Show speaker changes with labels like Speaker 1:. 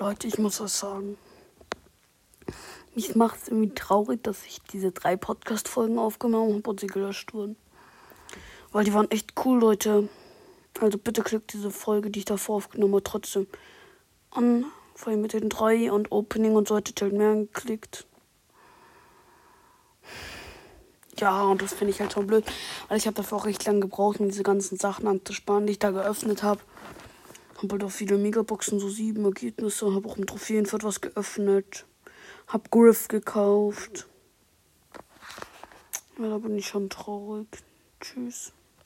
Speaker 1: Leute, ich muss was sagen. Mich macht es irgendwie traurig, dass ich diese drei Podcast-Folgen aufgenommen habe und sie gelöscht wurden. Weil die waren echt cool, Leute. Also bitte klickt diese Folge, die ich davor aufgenommen habe, trotzdem an. Vor allem mit den drei und Opening und so hätte halt mehr geklickt. Ja, und das finde ich halt schon blöd. Weil ich habe dafür auch recht lange gebraucht, um diese ganzen Sachen anzusparen, die ich da geöffnet habe. Habe halt auch viele Megaboxen, so sieben Ergebnisse. Habe auch im Trophäenfeld was geöffnet. Hab Griff gekauft. Ja, da bin ich schon traurig. Tschüss.